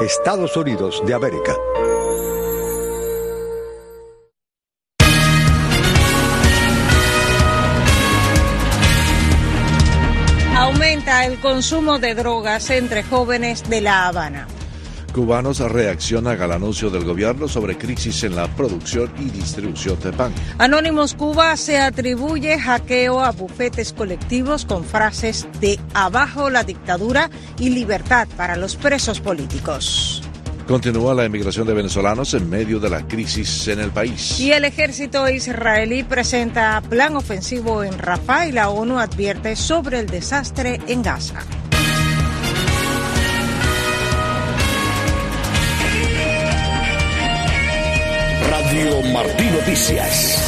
Estados Unidos de América. Aumenta el consumo de drogas entre jóvenes de La Habana. Cubanos reaccionan al anuncio del gobierno sobre crisis en la producción y distribución de pan. Anónimos Cuba se atribuye hackeo a bufetes colectivos con frases de abajo la dictadura y libertad para los presos políticos. Continúa la emigración de venezolanos en medio de la crisis en el país. Y el ejército israelí presenta plan ofensivo en Rafah y la ONU advierte sobre el desastre en Gaza. Radio Martí Noticias.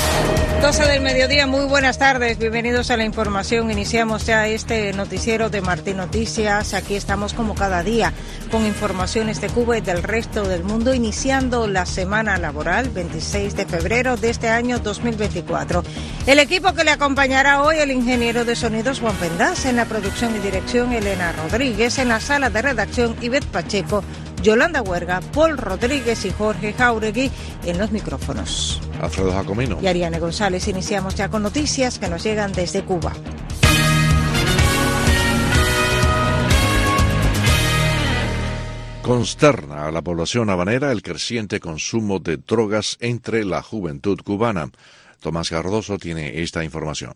12 del mediodía, muy buenas tardes, bienvenidos a la información. Iniciamos ya este noticiero de Martín Noticias. Aquí estamos como cada día con informaciones de Cuba y del resto del mundo, iniciando la semana laboral 26 de febrero de este año 2024. El equipo que le acompañará hoy, el ingeniero de sonidos Juan Pendas, en la producción y dirección Elena Rodríguez, en la sala de redacción Ivette Pacheco, Yolanda Huerga, Paul Rodríguez y Jorge Jauregui en los micrófonos. Alfredo Jacomino. Y Ariane González. Iniciamos ya con noticias que nos llegan desde Cuba. Consterna a la población habanera el creciente consumo de drogas entre la juventud cubana. Tomás Cardoso tiene esta información.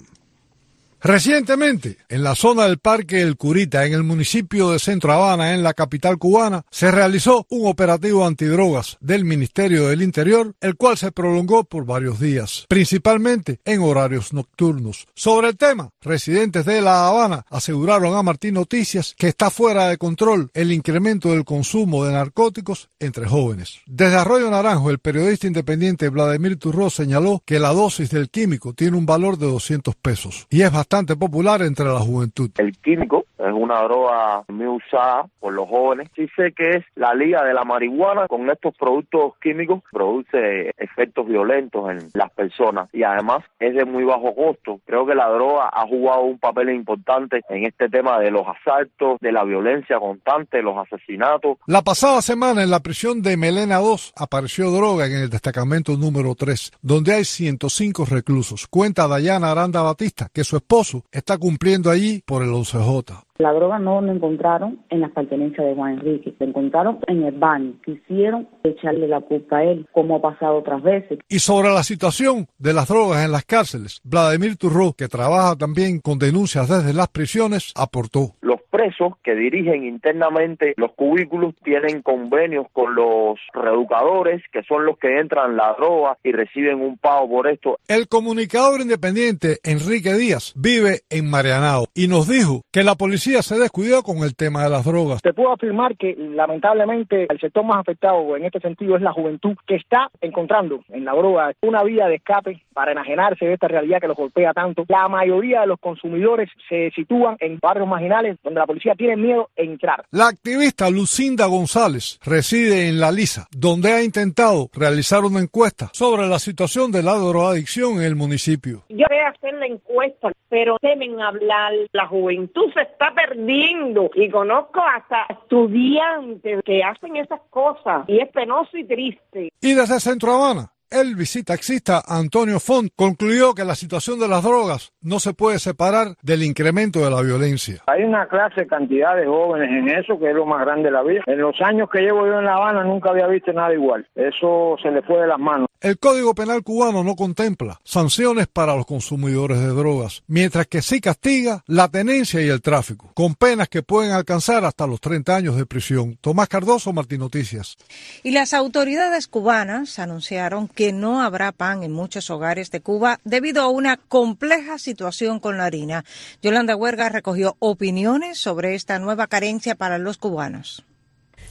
Recientemente, en la zona del Parque El Curita, en el municipio de Centro Habana, en la capital cubana, se realizó un operativo antidrogas del Ministerio del Interior, el cual se prolongó por varios días, principalmente en horarios nocturnos. Sobre el tema, residentes de La Habana aseguraron a Martín Noticias que está fuera de control el incremento del consumo de narcóticos entre jóvenes. Desde Arroyo Naranjo, el periodista independiente Vladimir Turró señaló que la dosis del químico tiene un valor de 200 pesos y es bastante popular entre la juventud. El químico es una droga muy usada por los jóvenes. Sí sé que es la liga de la marihuana con estos productos químicos, produce efectos violentos en las personas y además es de muy bajo costo. Creo que la droga ha jugado un papel importante en este tema de los asaltos, de la violencia constante, los asesinatos. La pasada semana en la prisión de Melena 2 apareció droga en el destacamento número 3, donde hay 105 reclusos. Cuenta Dayana Aranda Batista que su esposo está cumpliendo allí por el 11J. La droga no la encontraron en las pertenencias de Juan Enrique, la encontraron en el baño. Quisieron echarle la culpa a él, como ha pasado otras veces. Y sobre la situación de las drogas en las cárceles, Vladimir Turró, que trabaja también con denuncias desde las prisiones, aportó. Los presos que dirigen internamente los cubículos tienen convenios con los reeducadores, que son los que entran la droga y reciben un pago por esto. El comunicador independiente Enrique Díaz vive en Marianao y nos dijo que la policía se descuidó con el tema de las drogas. Te puedo afirmar que lamentablemente el sector más afectado en este sentido es la juventud que está encontrando en la droga una vía de escape para enajenarse de esta realidad que los golpea tanto. La mayoría de los consumidores se sitúan en barrios marginales donde la policía tiene miedo de entrar. La activista Lucinda González reside en La Lisa, donde ha intentado realizar una encuesta sobre la situación de la drogadicción en el municipio. Yo voy a hacer la encuesta, pero temen hablar. La juventud se está perdiendo y conozco hasta estudiantes que hacen esas cosas y es penoso y triste. Y desde Centro Habana, el visitaxista Antonio Font concluyó que la situación de las drogas no se puede separar del incremento de la violencia. Hay una clase, cantidad de jóvenes en eso que es lo más grande de la vida. En los años que llevo yo en La Habana nunca había visto nada igual. Eso se le fue de las manos. El Código Penal cubano no contempla sanciones para los consumidores de drogas, mientras que sí castiga la tenencia y el tráfico, con penas que pueden alcanzar hasta los 30 años de prisión. Tomás Cardoso, Martín Noticias. Y las autoridades cubanas anunciaron que no habrá pan en muchos hogares de Cuba debido a una compleja situación con la harina. Yolanda Huerga recogió opiniones sobre esta nueva carencia para los cubanos.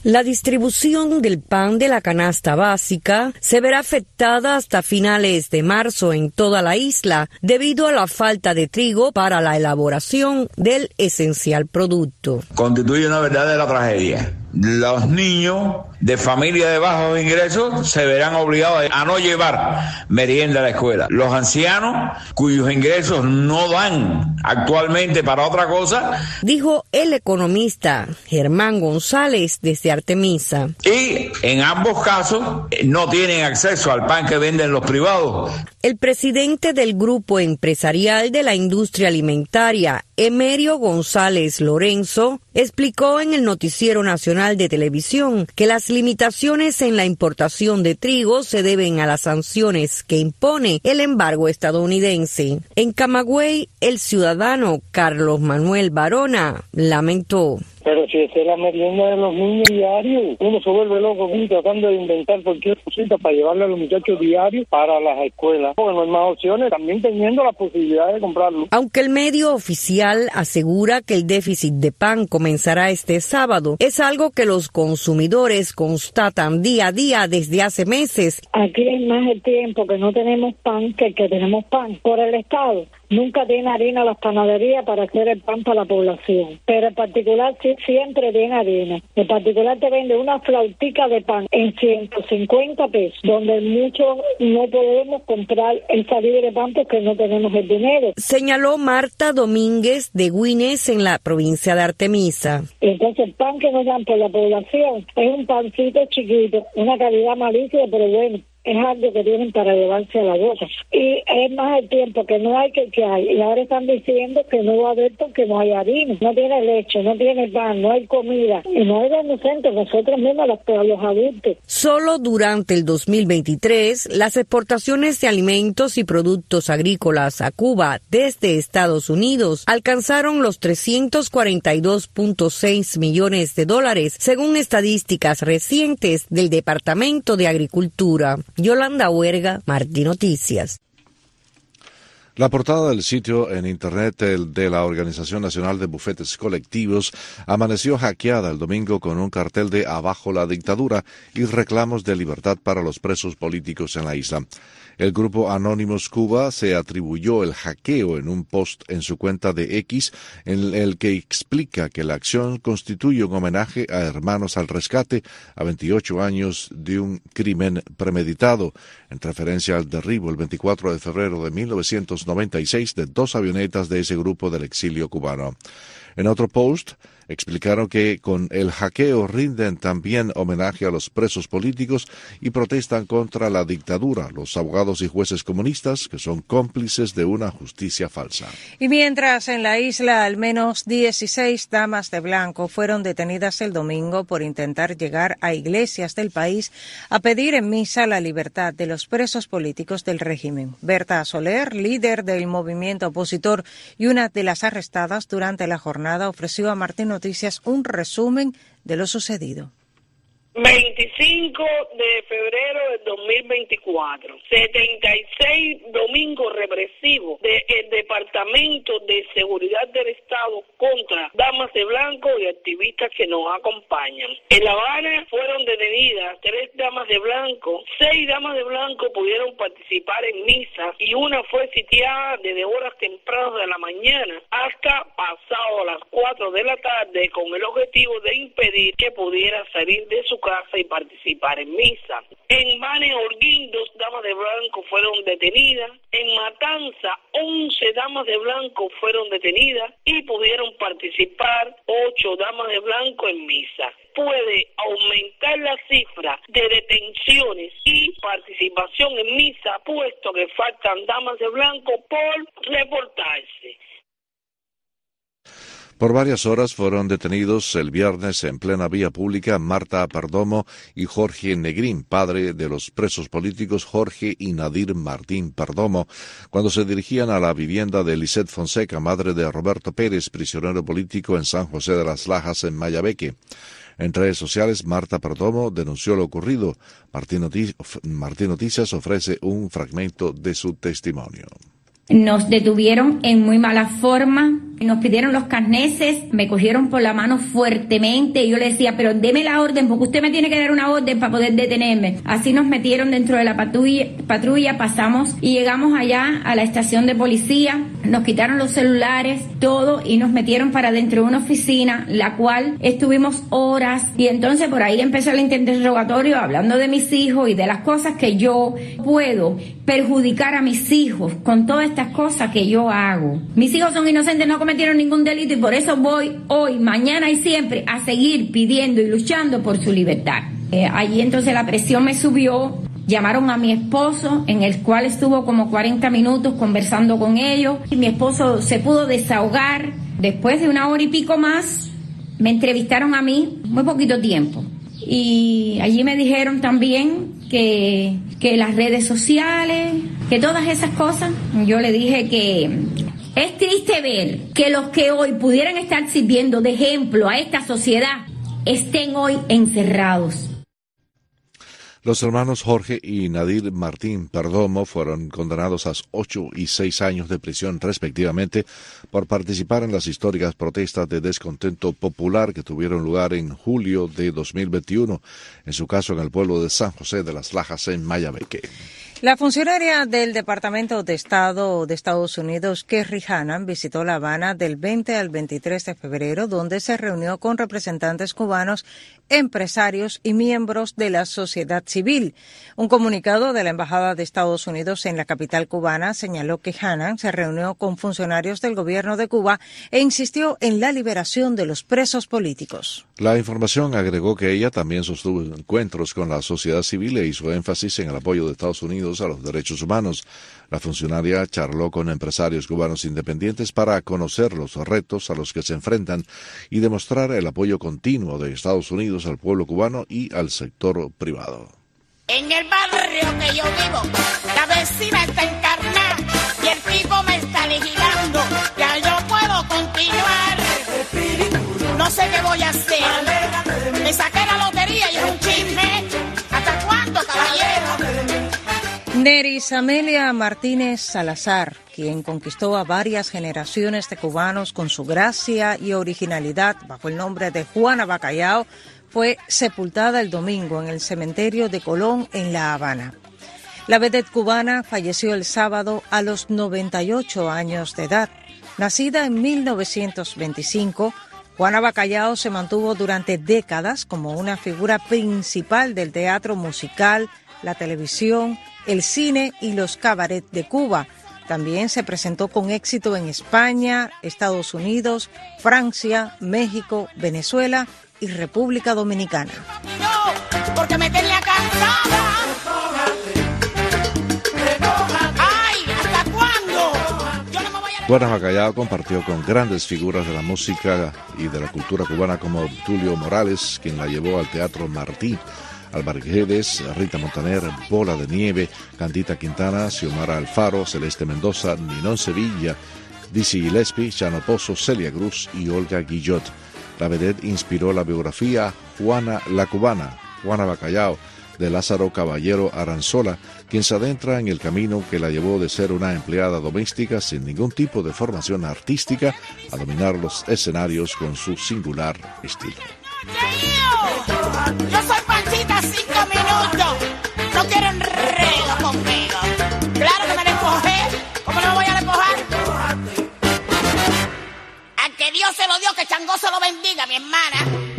La distribución del pan de la canasta básica se verá afectada hasta finales de marzo en toda la isla debido a la falta de trigo para la elaboración del esencial producto. Constituye una verdadera tragedia los niños de familia de bajos ingresos se verán obligados a no llevar merienda a la escuela. Los ancianos cuyos ingresos no dan actualmente para otra cosa. Dijo el economista Germán González desde Artemisa. Y en ambos casos no tienen acceso al pan que venden los privados. El presidente del grupo empresarial de la industria alimentaria, Emerio González Lorenzo, explicó en el Noticiero Nacional de Televisión que las limitaciones en la importación de trigo se deben a las sanciones que impone el embargo estadounidense. En Camagüey, el ciudadano Carlos Manuel Barona lamentó. Pero si es la merienda de los niños diarios, uno se vuelve loco tratando de inventar cualquier cosita para llevarle a los muchachos diarios para las escuelas. Porque no hay más opciones, también teniendo la posibilidad de comprarlo. Aunque el medio oficial asegura que el déficit de pan comenzará este sábado, es algo que los consumidores constatan día a día desde hace meses. Aquí hay más el tiempo que no tenemos pan que que tenemos pan por el Estado nunca tiene harina las panaderías para hacer el pan para la población. Pero en particular sí, siempre tiene harina. En particular te vende una flautica de pan en 150 pesos, donde muchos no podemos comprar el salir de pan porque no tenemos el dinero. Señaló Marta Domínguez de Guines en la provincia de Artemisa. Entonces el pan que nos dan por la población es un pancito chiquito, una calidad malísima, pero bueno es algo que tienen para llevarse a la boca. Y es más el tiempo que no hay que que hay. Y ahora están diciendo que no va a haber porque no hay harina, no tiene leche, no tiene pan, no hay comida. Y no es inocente, nosotros mismos los, los adultos. Solo durante el 2023, las exportaciones de alimentos y productos agrícolas a Cuba desde Estados Unidos alcanzaron los 342.6 millones de dólares, según estadísticas recientes del Departamento de Agricultura. Yolanda Huerga, Martín Noticias. La portada del sitio en Internet de la Organización Nacional de Bufetes Colectivos amaneció hackeada el domingo con un cartel de Abajo la dictadura y reclamos de libertad para los presos políticos en la isla. El grupo Anonymous Cuba se atribuyó el hackeo en un post en su cuenta de X en el que explica que la acción constituye un homenaje a Hermanos al Rescate a 28 años de un crimen premeditado, en referencia al derribo el 24 de febrero de 1996 de dos avionetas de ese grupo del exilio cubano. En otro post, explicaron que con el hackeo rinden también homenaje a los presos políticos y protestan contra la dictadura, los abogados y jueces comunistas que son cómplices de una justicia falsa. Y mientras en la isla al menos 16 damas de blanco fueron detenidas el domingo por intentar llegar a iglesias del país a pedir en misa la libertad de los presos políticos del régimen. Berta Soler, líder del movimiento opositor y una de las arrestadas durante la jornada, ofreció a Martín Noticias un resumen de lo sucedido. 25 de febrero del 2024, 76 domingos represivos del Departamento de Seguridad del Estado contra damas de blanco y activistas que nos acompañan. En La Habana fueron detenidas tres damas de blanco, seis damas de blanco pudieron participar en misa y una fue sitiada desde horas tempranas de la mañana hasta pasado las 4 de la tarde con el objetivo de impedir que pudiera salir de su casa y participar en misa. En Mane Orguín, dos damas de blanco fueron detenidas. En Matanza, 11 damas de blanco fueron detenidas y pudieron participar ocho damas de blanco en misa. Puede aumentar la cifra de detenciones y participación en misa, puesto que faltan damas de blanco por reportarse. Por varias horas fueron detenidos el viernes en plena vía pública Marta Perdomo y Jorge Negrín, padre de los presos políticos Jorge y Nadir Martín Perdomo, cuando se dirigían a la vivienda de Lisette Fonseca, madre de Roberto Pérez, prisionero político en San José de las Lajas, en Mayabeque. En redes sociales, Marta Perdomo denunció lo ocurrido. Martín, Noticias ofrece un fragmento de su testimonio. Nos detuvieron en muy mala forma Nos pidieron los carneses, me cogieron por la mano fuertemente y yo le decía, pero deme la orden porque usted me tiene que dar una orden para poder detenerme. Así nos metieron dentro de la patrulla, patrulla pasamos y llegamos allá a la estación de policía, nos quitaron los celulares, todo y nos metieron para dentro de una oficina, la cual estuvimos horas y entonces por ahí empezó el interrogatorio hablando de mis hijos y de las cosas que yo puedo perjudicar a mis hijos con todas estas cosas que yo hago. Mis hijos son inocentes, no cometieron ningún delito y por eso voy hoy, mañana y siempre a seguir pidiendo y luchando por su libertad. Eh, allí entonces la presión me subió, llamaron a mi esposo, en el cual estuvo como 40 minutos conversando con ellos, y mi esposo se pudo desahogar. Después de una hora y pico más, me entrevistaron a mí, muy poquito tiempo. Y allí me dijeron también que, que las redes sociales, que todas esas cosas, yo le dije que es triste ver que los que hoy pudieran estar sirviendo de ejemplo a esta sociedad estén hoy encerrados. Los hermanos Jorge y Nadir Martín Perdomo fueron condenados a ocho y seis años de prisión respectivamente por participar en las históricas protestas de descontento popular que tuvieron lugar en julio de 2021, en su caso en el pueblo de San José de las Lajas en Mayabeque. La funcionaria del Departamento de Estado de Estados Unidos, Kerry Hannan, visitó La Habana del 20 al 23 de febrero, donde se reunió con representantes cubanos, empresarios y miembros de la sociedad civil. Un comunicado de la Embajada de Estados Unidos en la capital cubana señaló que Hannan se reunió con funcionarios del gobierno de Cuba e insistió en la liberación de los presos políticos. La información agregó que ella también sostuvo encuentros con la sociedad civil e hizo énfasis en el apoyo de Estados Unidos a los derechos humanos. La funcionaria charló con empresarios cubanos independientes para conocer los retos a los que se enfrentan y demostrar el apoyo continuo de Estados Unidos al pueblo cubano y al sector privado. En el barrio que yo vivo, la vecina está encarnada y el tipo me está vigilando. Ya yo puedo continuar. No sé qué voy a hacer. Me saqué la lotería y es un chisme. Neris Amelia Martínez Salazar, quien conquistó a varias generaciones de cubanos con su gracia y originalidad bajo el nombre de Juana Bacallao, fue sepultada el domingo en el cementerio de Colón en La Habana. La vedette cubana falleció el sábado a los 98 años de edad. Nacida en 1925, Juana Bacallao se mantuvo durante décadas como una figura principal del teatro musical, la televisión, el cine y los cabarets de Cuba. También se presentó con éxito en España, Estados Unidos, Francia, México, Venezuela y República Dominicana. Porque me tenía cansada. Ay, ¿hasta cuándo? Yo no me voy a... Juana Bacallao compartió con grandes figuras de la música y de la cultura cubana como Tulio Morales, quien la llevó al Teatro Martí. Álvaro Guedes, Rita Montaner, Bola de Nieve, Candita Quintana, Xiomara Alfaro, Celeste Mendoza, Ninón Sevilla, Dizzy Gillespie, Chano Celia Cruz y Olga Guillot. La vedette inspiró la biografía Juana la Cubana, Juana Bacallao, de Lázaro Caballero Aranzola, quien se adentra en el camino que la llevó de ser una empleada doméstica sin ningún tipo de formación artística a dominar los escenarios con su singular estilo. Changó se lo bendiga, mi hermana.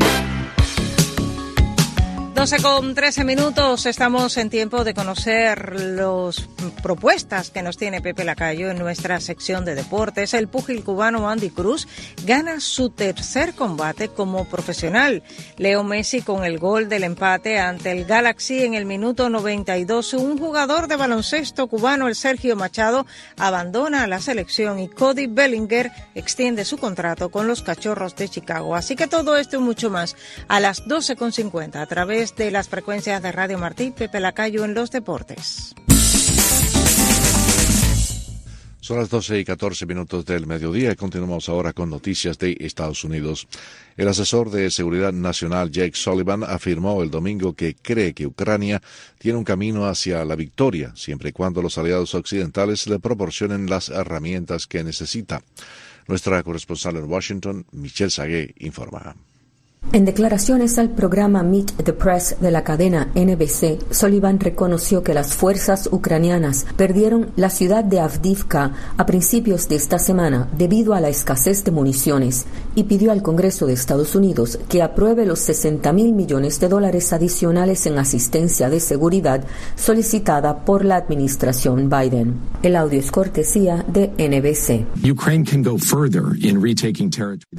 12 con 13 minutos, estamos en tiempo de conocer las propuestas que nos tiene Pepe Lacayo en nuestra sección de deportes. El púgil cubano Andy Cruz gana su tercer combate como profesional. Leo Messi con el gol del empate ante el Galaxy en el minuto 92. Un jugador de baloncesto cubano, el Sergio Machado, abandona la selección y Cody Bellinger extiende su contrato con los Cachorros de Chicago. Así que todo esto y mucho más a las 12.50 a través de las frecuencias de Radio Martí, Pepe Lacayo en los deportes. Son las 12 y 14 minutos del mediodía y continuamos ahora con noticias de Estados Unidos. El asesor de Seguridad Nacional Jake Sullivan afirmó el domingo que cree que Ucrania tiene un camino hacia la victoria, siempre y cuando los aliados occidentales le proporcionen las herramientas que necesita. Nuestra corresponsal en Washington, Michelle Sagué, informa. En declaraciones al programa Meet the Press de la cadena NBC, Sullivan reconoció que las fuerzas ucranianas perdieron la ciudad de Avdivka a principios de esta semana debido a la escasez de municiones y pidió al Congreso de Estados Unidos que apruebe los 60 mil millones de dólares adicionales en asistencia de seguridad solicitada por la administración Biden. El audio es cortesía de NBC.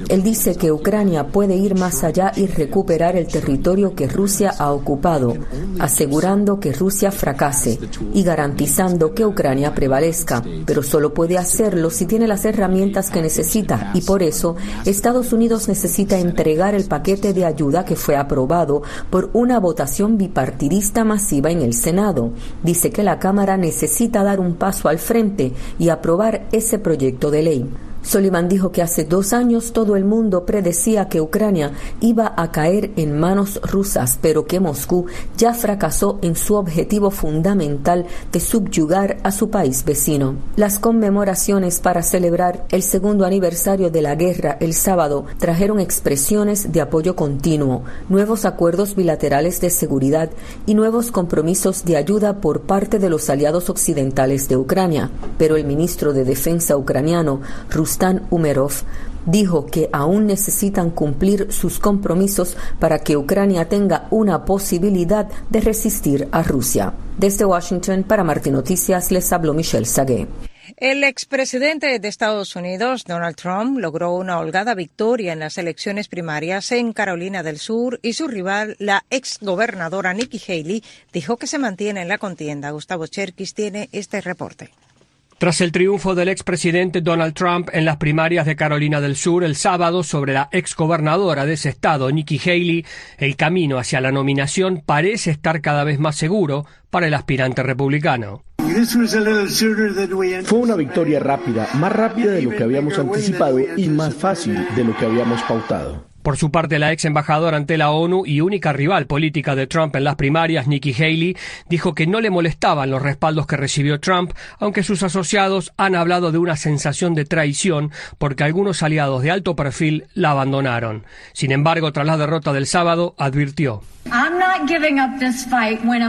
Él dice que Ucrania puede ir más allá y recuperar el territorio que Rusia ha ocupado, asegurando que Rusia fracase y garantizando que Ucrania prevalezca. Pero solo puede hacerlo si tiene las herramientas que necesita y por eso Estados Unidos necesita entregar el paquete de ayuda que fue aprobado por una votación bipartidista masiva en el Senado. Dice que la Cámara necesita dar un paso al frente y aprobar ese proyecto de ley. Sullivan dijo que hace dos años todo el mundo predecía que Ucrania iba a caer en manos rusas, pero que Moscú ya fracasó en su objetivo fundamental de subyugar a su país vecino. Las conmemoraciones para celebrar el segundo aniversario de la guerra el sábado trajeron expresiones de apoyo continuo, nuevos acuerdos bilaterales de seguridad y nuevos compromisos de ayuda por parte de los aliados occidentales de Ucrania. Pero el ministro de Defensa ucraniano, Stan Umerov dijo que aún necesitan cumplir sus compromisos para que Ucrania tenga una posibilidad de resistir a Rusia. Desde Washington, para Martín Noticias, les habló Michelle Sagué. El expresidente de Estados Unidos, Donald Trump, logró una holgada victoria en las elecciones primarias en Carolina del Sur y su rival, la exgobernadora Nikki Haley, dijo que se mantiene en la contienda. Gustavo Cherkis tiene este reporte. Tras el triunfo del expresidente Donald Trump en las primarias de Carolina del Sur el sábado sobre la exgobernadora de ese estado, Nikki Haley, el camino hacia la nominación parece estar cada vez más seguro para el aspirante republicano. Fue una victoria rápida, más rápida de lo que habíamos anticipado y más fácil de lo que habíamos pautado. Por su parte, la ex embajadora ante la ONU y única rival política de Trump en las primarias, Nikki Haley, dijo que no le molestaban los respaldos que recibió Trump, aunque sus asociados han hablado de una sensación de traición porque algunos aliados de alto perfil la abandonaron. Sin embargo, tras la derrota del sábado, advirtió.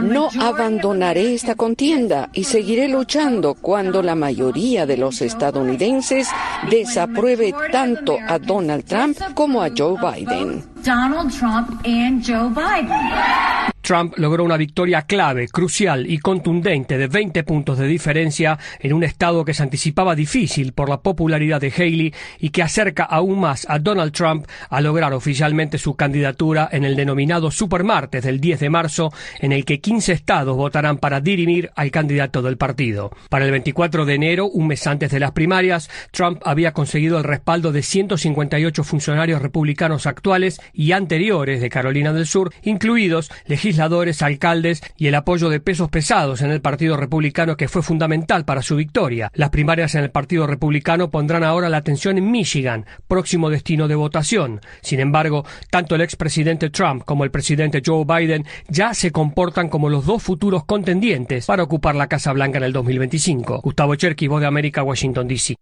No abandonaré esta contienda y seguiré luchando cuando la mayoría de los estadounidenses desapruebe tanto a Donald Trump como a Joe Biden. Donald Trump and Joe Biden. Trump logró una victoria clave, crucial y contundente de 20 puntos de diferencia en un estado que se anticipaba difícil por la popularidad de Haley y que acerca aún más a Donald Trump a lograr oficialmente su candidatura en el denominado Supermartes del 10 de marzo, en el que 15 estados votarán para dirimir al candidato del partido. Para el 24 de enero, un mes antes de las primarias, Trump había conseguido el respaldo de 158 funcionarios republicanos actuales y anteriores de Carolina del Sur, incluidos legisladores, alcaldes y el apoyo de pesos pesados en el Partido Republicano que fue fundamental para su victoria. Las primarias en el Partido Republicano pondrán ahora la atención en Michigan, próximo destino de votación. Sin embargo, tanto el expresidente Trump como el presidente Joe Biden ya se comportan como los dos futuros contendientes para ocupar la Casa Blanca en el 2025. Gustavo Cherky, Voz de América, Washington, D.C.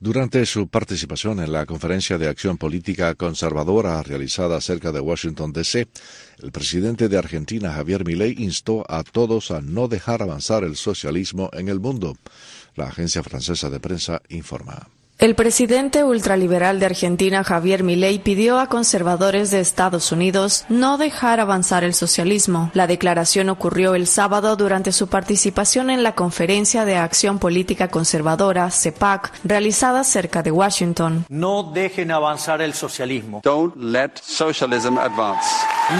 Durante su participación en la conferencia de acción política conservadora realizada cerca de Washington, D.C., el presidente de Argentina, Javier Milei, instó a todos a no dejar avanzar el socialismo en el mundo. La agencia francesa de prensa informa. El presidente ultraliberal de Argentina, Javier Milei, pidió a conservadores de Estados Unidos no dejar avanzar el socialismo. La declaración ocurrió el sábado durante su participación en la Conferencia de Acción Política Conservadora, CEPAC, realizada cerca de Washington. No dejen avanzar el socialismo. Don't let socialism advance.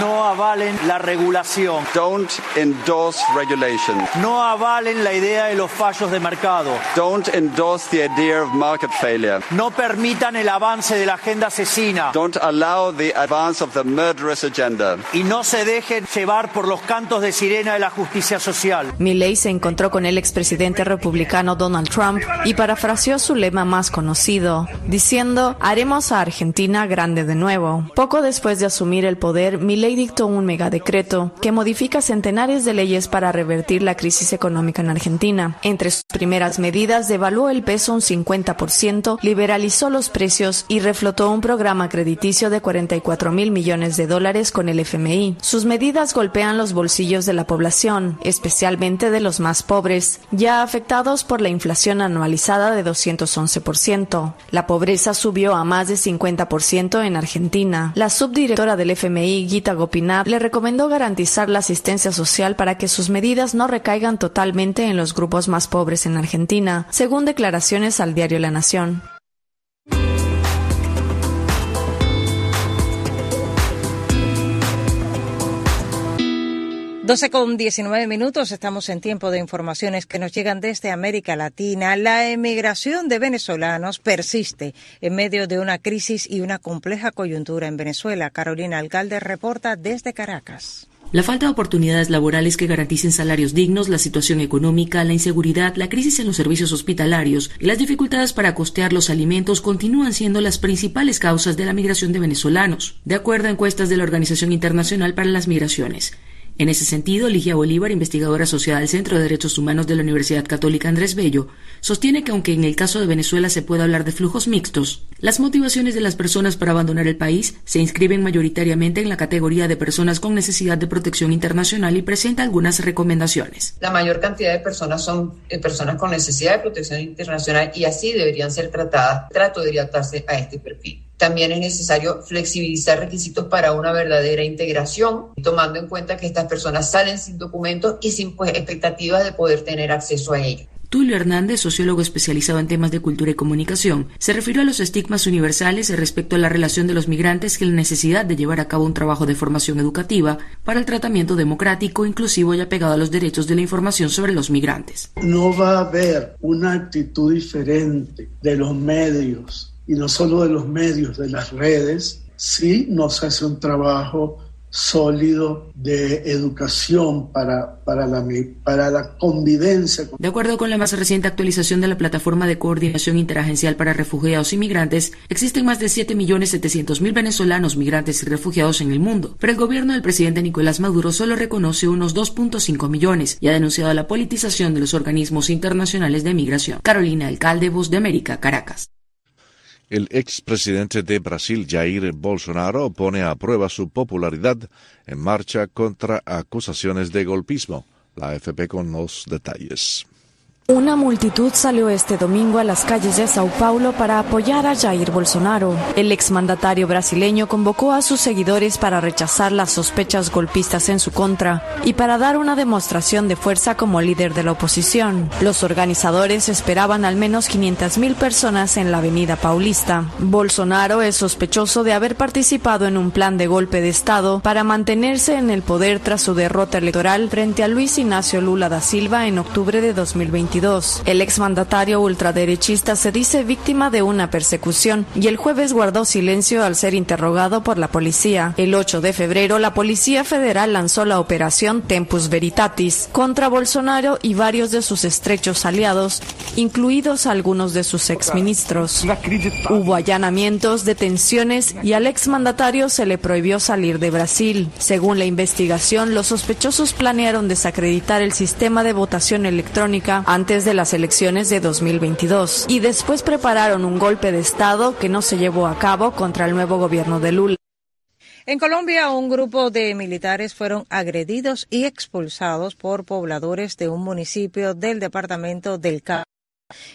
No avalen la regulación. Don't endorse regulation. No avalen la idea de los fallos de mercado. Don't endorse the idea of market failure. No permitan el avance de la agenda asesina. Don't allow the advance of the murderous agenda. Y no se dejen llevar por los cantos de sirena de la justicia social. Milley se encontró con el expresidente republicano Donald Trump y parafraseó su lema más conocido, diciendo, haremos a Argentina grande de nuevo. Poco después de asumir el poder, Milley dictó un megadecreto que modifica centenares de leyes para revertir la crisis económica en Argentina. Entre sus primeras medidas, devaluó el peso un 50% 20%, liberalizó los precios y reflotó un programa crediticio de 44 mil millones de dólares con el FMI. Sus medidas golpean los bolsillos de la población, especialmente de los más pobres, ya afectados por la inflación anualizada de 211%. La pobreza subió a más de 50% en Argentina. La subdirectora del FMI, Gita Gopinath, le recomendó garantizar la asistencia social para que sus medidas no recaigan totalmente en los grupos más pobres en Argentina, según declaraciones al diario La Nación. 12 con 19 minutos, estamos en tiempo de informaciones que nos llegan desde América Latina. La emigración de venezolanos persiste en medio de una crisis y una compleja coyuntura en Venezuela. Carolina Alcalde reporta desde Caracas. La falta de oportunidades laborales que garanticen salarios dignos, la situación económica, la inseguridad, la crisis en los servicios hospitalarios y las dificultades para costear los alimentos continúan siendo las principales causas de la migración de venezolanos, de acuerdo a encuestas de la Organización Internacional para las Migraciones. En ese sentido, Ligia Bolívar, investigadora asociada al Centro de Derechos Humanos de la Universidad Católica Andrés Bello, sostiene que aunque en el caso de Venezuela se puede hablar de flujos mixtos, las motivaciones de las personas para abandonar el país se inscriben mayoritariamente en la categoría de personas con necesidad de protección internacional y presenta algunas recomendaciones. La mayor cantidad de personas son eh, personas con necesidad de protección internacional y así deberían ser tratadas. Trato de adaptarse a este perfil. También es necesario flexibilizar requisitos para una verdadera integración, tomando en cuenta que estas personas salen sin documentos y sin pues, expectativas de poder tener acceso a ellos. Tulio Hernández, sociólogo especializado en temas de cultura y comunicación, se refirió a los estigmas universales respecto a la relación de los migrantes y la necesidad de llevar a cabo un trabajo de formación educativa para el tratamiento democrático, inclusivo y apegado a los derechos de la información sobre los migrantes. No va a haber una actitud diferente de los medios y no solo de los medios, de las redes, si no se hace un trabajo sólido de educación para, para, la, para la convivencia. De acuerdo con la más reciente actualización de la Plataforma de Coordinación Interagencial para Refugiados y Migrantes, existen más de 7.700.000 venezolanos migrantes y refugiados en el mundo, pero el gobierno del presidente Nicolás Maduro solo reconoce unos 2.5 millones y ha denunciado la politización de los organismos internacionales de migración. Carolina Alcalde, Voz de América, Caracas. El expresidente de Brasil, Jair Bolsonaro, pone a prueba su popularidad en marcha contra acusaciones de golpismo. La AFP con los detalles. Una multitud salió este domingo a las calles de Sao Paulo para apoyar a Jair Bolsonaro. El exmandatario brasileño convocó a sus seguidores para rechazar las sospechas golpistas en su contra y para dar una demostración de fuerza como líder de la oposición. Los organizadores esperaban al menos 500.000 personas en la avenida Paulista. Bolsonaro es sospechoso de haber participado en un plan de golpe de Estado para mantenerse en el poder tras su derrota electoral frente a Luis Ignacio Lula da Silva en octubre de 2020. El exmandatario ultraderechista se dice víctima de una persecución y el jueves guardó silencio al ser interrogado por la policía. El 8 de febrero, la Policía Federal lanzó la operación Tempus Veritatis contra Bolsonaro y varios de sus estrechos aliados, incluidos algunos de sus exministros. Hubo allanamientos, detenciones y al exmandatario se le prohibió salir de Brasil. Según la investigación, los sospechosos planearon desacreditar el sistema de votación electrónica antes de las elecciones de 2022 y después prepararon un golpe de Estado que no se llevó a cabo contra el nuevo gobierno de Lula. En Colombia, un grupo de militares fueron agredidos y expulsados por pobladores de un municipio del departamento del Cauca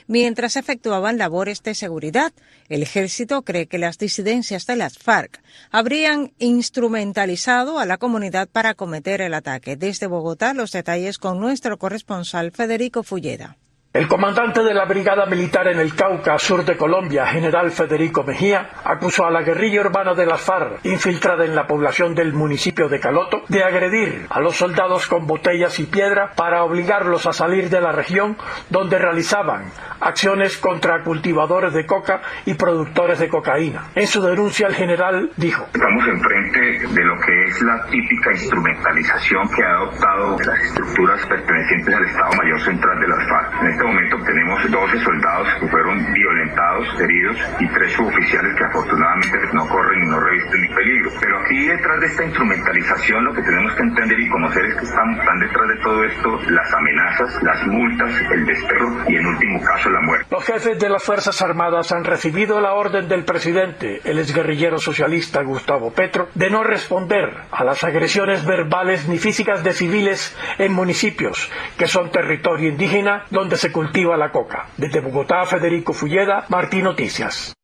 mientras efectuaban labores de seguridad. El ejército cree que las disidencias de las FARC habrían instrumentalizado a la comunidad para cometer el ataque. Desde Bogotá, los detalles con nuestro corresponsal Federico Fulleda. El comandante de la Brigada Militar en el Cauca, sur de Colombia, general Federico Mejía, acusó a la guerrilla urbana de las FARC, infiltrada en la población del municipio de Caloto, de agredir a los soldados con botellas y piedra para obligarlos a salir de la región donde realizaban acciones contra cultivadores de coca y productores de cocaína. En su denuncia, el general dijo: Estamos enfrente de lo que es la típica instrumentalización que ha adoptado las estructuras pertenecientes al Estado Mayor Central de FARC este momento tenemos 12 soldados que fueron violentados, heridos y tres suboficiales que afortunadamente no corren y no revisten ni peligro. Pero aquí detrás de esta instrumentalización lo que tenemos que entender y conocer es que están, están detrás de todo esto las amenazas, las multas, el desterro y en último caso la muerte. Los jefes de las Fuerzas Armadas han recibido la orden del presidente, el exguerrillero socialista Gustavo Petro, de no responder a las agresiones verbales ni físicas de civiles en municipios que son territorio indígena donde se cultiva la coca. Desde Bogotá, Federico Fulleda, Martín Noticias.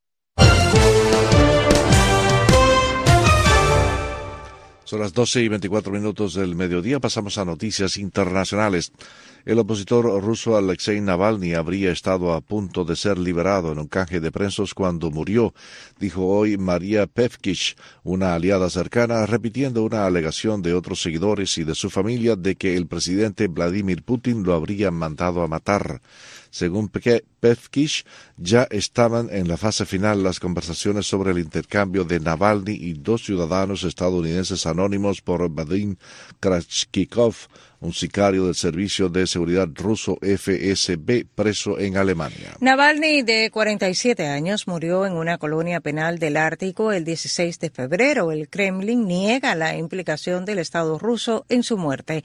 Son las 12 y 24 minutos del mediodía. Pasamos a noticias internacionales. El opositor ruso Alexei Navalny habría estado a punto de ser liberado en un canje de presos cuando murió, dijo hoy María Pevkich, una aliada cercana, repitiendo una alegación de otros seguidores y de su familia de que el presidente Vladimir Putin lo habría mandado a matar. Según Pevkish, ya estaban en la fase final las conversaciones sobre el intercambio de Navalny y dos ciudadanos estadounidenses anónimos por Vadim Krachkikov, un sicario del Servicio de Seguridad ruso FSB preso en Alemania. Navalny, de 47 años, murió en una colonia penal del Ártico el 16 de febrero. El Kremlin niega la implicación del Estado ruso en su muerte.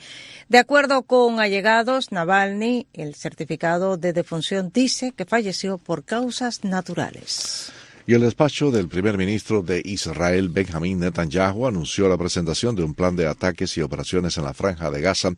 De acuerdo con allegados, Navalny, el certificado de defunción dice que falleció por causas naturales. Y el despacho del primer ministro de Israel, Benjamin Netanyahu, anunció la presentación de un plan de ataques y operaciones en la franja de Gaza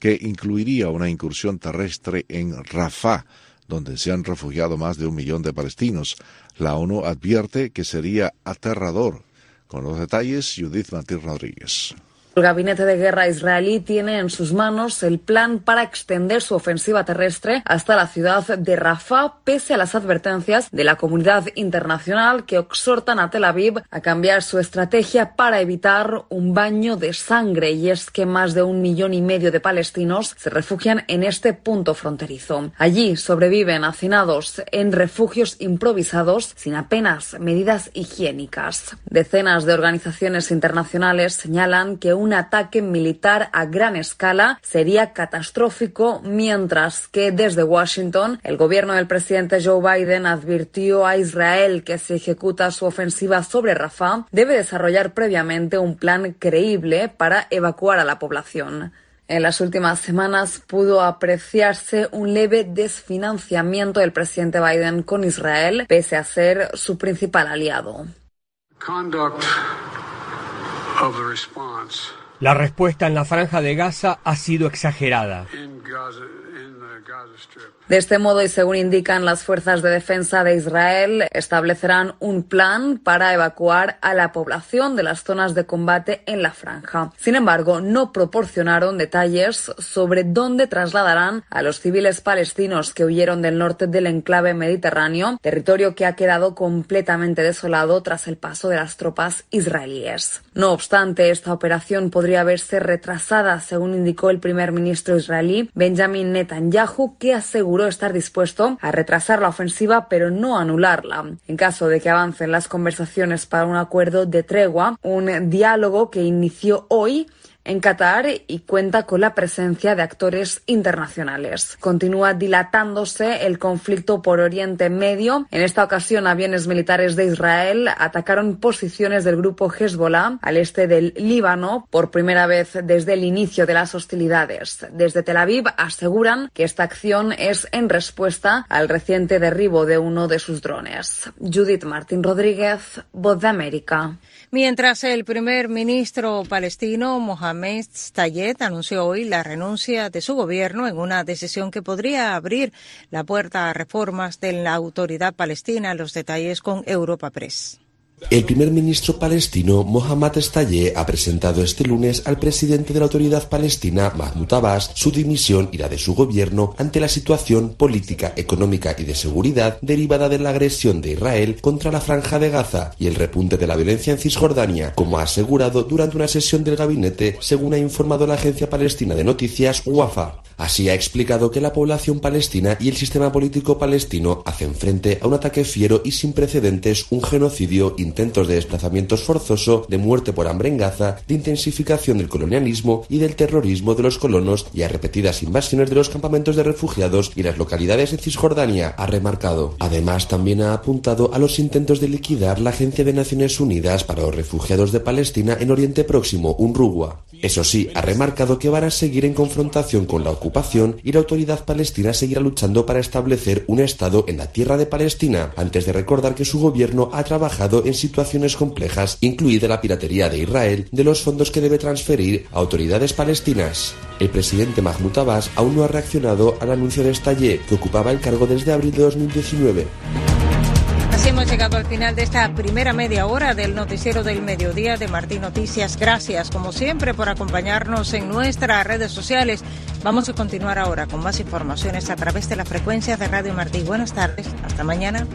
que incluiría una incursión terrestre en Rafah, donde se han refugiado más de un millón de palestinos. La ONU advierte que sería aterrador. Con los detalles, Judith Martín Rodríguez. El gabinete de guerra israelí tiene en sus manos el plan para extender su ofensiva terrestre hasta la ciudad de Rafah, pese a las advertencias de la comunidad internacional que exhortan a Tel Aviv a cambiar su estrategia para evitar un baño de sangre. Y es que más de un millón y medio de palestinos se refugian en este punto fronterizo. Allí sobreviven hacinados en refugios improvisados sin apenas medidas higiénicas. Decenas de organizaciones internacionales señalan que un un ataque militar a gran escala sería catastrófico, mientras que desde Washington el gobierno del presidente Joe Biden advirtió a Israel que si ejecuta su ofensiva sobre Rafah debe desarrollar previamente un plan creíble para evacuar a la población. En las últimas semanas pudo apreciarse un leve desfinanciamiento del presidente Biden con Israel, pese a ser su principal aliado. La respuesta en la franja de Gaza ha sido exagerada. De este modo, y según indican las fuerzas de defensa de Israel, establecerán un plan para evacuar a la población de las zonas de combate en la franja. Sin embargo, no proporcionaron detalles sobre dónde trasladarán a los civiles palestinos que huyeron del norte del enclave mediterráneo, territorio que ha quedado completamente desolado tras el paso de las tropas israelíes. No obstante, esta operación podría verse retrasada, según indicó el primer ministro israelí Benjamin Netanyahu, que aseguró estar dispuesto a retrasar la ofensiva pero no anularla. En caso de que avancen las conversaciones para un acuerdo de tregua, un diálogo que inició hoy en Qatar y cuenta con la presencia de actores internacionales. Continúa dilatándose el conflicto por Oriente Medio. En esta ocasión, aviones militares de Israel atacaron posiciones del grupo Hezbollah al este del Líbano por primera vez desde el inicio de las hostilidades. Desde Tel Aviv aseguran que esta acción es en respuesta al reciente derribo de uno de sus drones. Judith Martín Rodríguez, Voz de América. Mientras el primer ministro palestino Mohamed Tayed anunció hoy la renuncia de su gobierno en una decisión que podría abrir la puerta a reformas de la autoridad palestina. Los detalles con Europa Press. El primer ministro palestino Mohammad Estaye ha presentado este lunes al presidente de la autoridad palestina Mahmoud Abbas su dimisión y la de su gobierno ante la situación política, económica y de seguridad derivada de la agresión de Israel contra la franja de Gaza y el repunte de la violencia en Cisjordania, como ha asegurado durante una sesión del gabinete, según ha informado la agencia palestina de noticias WAFA. Así ha explicado que la población palestina y el sistema político palestino hacen frente a un ataque fiero y sin precedentes, un genocidio, intentos de desplazamientos forzoso, de muerte por hambre en Gaza, de intensificación del colonialismo y del terrorismo de los colonos y a repetidas invasiones de los campamentos de refugiados y las localidades de Cisjordania, ha remarcado. Además, también ha apuntado a los intentos de liquidar la Agencia de Naciones Unidas para los Refugiados de Palestina en Oriente Próximo, UNRWA. Eso sí, ha remarcado que van a seguir en confrontación con la ocupación y la autoridad palestina seguirá luchando para establecer un Estado en la tierra de Palestina, antes de recordar que su gobierno ha trabajado en situaciones complejas, incluida la piratería de Israel, de los fondos que debe transferir a autoridades palestinas. El presidente Mahmoud Abbas aún no ha reaccionado al anuncio de Estallé, que ocupaba el cargo desde abril de 2019. Así hemos llegado al final de esta primera media hora del noticiero del mediodía de Martín Noticias. Gracias, como siempre, por acompañarnos en nuestras redes sociales. Vamos a continuar ahora con más informaciones a través de la frecuencia de Radio Martí. Buenas tardes, hasta mañana.